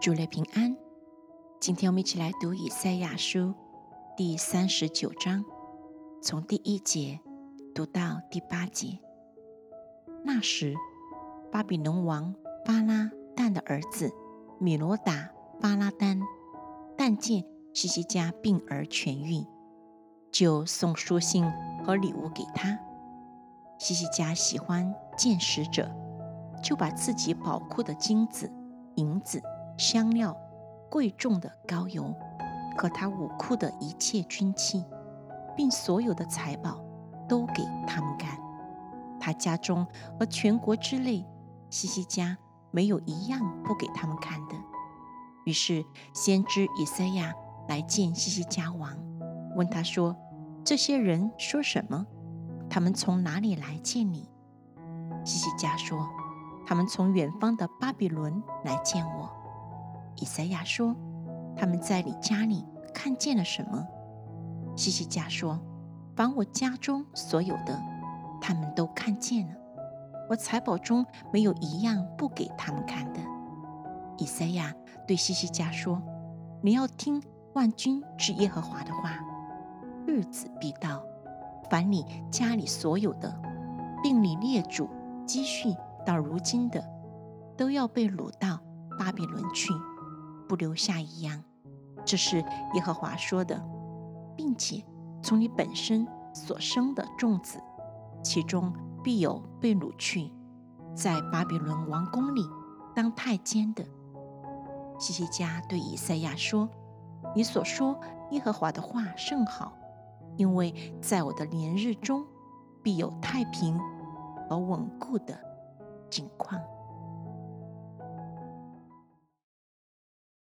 主内平安。今天我们一起来读以赛亚书第三十九章，从第一节读到第八节。那时，巴比伦王巴拉旦的儿子米罗达巴拉丹，但见西西家病而痊愈，就送书信和礼物给他。西西家喜欢见使者，就把自己宝库的金子、银子。香料、贵重的膏油和他武库的一切军器，并所有的财宝，都给他们干。他家中和全国之内，西西家没有一样不给他们看的。于是先知以赛亚来见西西家王，问他说：“这些人说什么？他们从哪里来见你？”西西家说：“他们从远方的巴比伦来见我。”以赛亚说：“他们在你家里看见了什么？”西西家说：“凡我家中所有的，他们都看见了。我财宝中没有一样不给他们看的。”以赛亚对西西家说：“你要听万军之耶和华的话。日子必到，凡你家里所有的，并你列祖积蓄到如今的，都要被掳到巴比伦去。”不留下一样，这是耶和华说的，并且从你本身所生的众子，其中必有被掳去，在巴比伦王宫里当太监的。西西家对以赛亚说：“你所说耶和华的话甚好，因为在我的年日中，必有太平和稳固的景况。”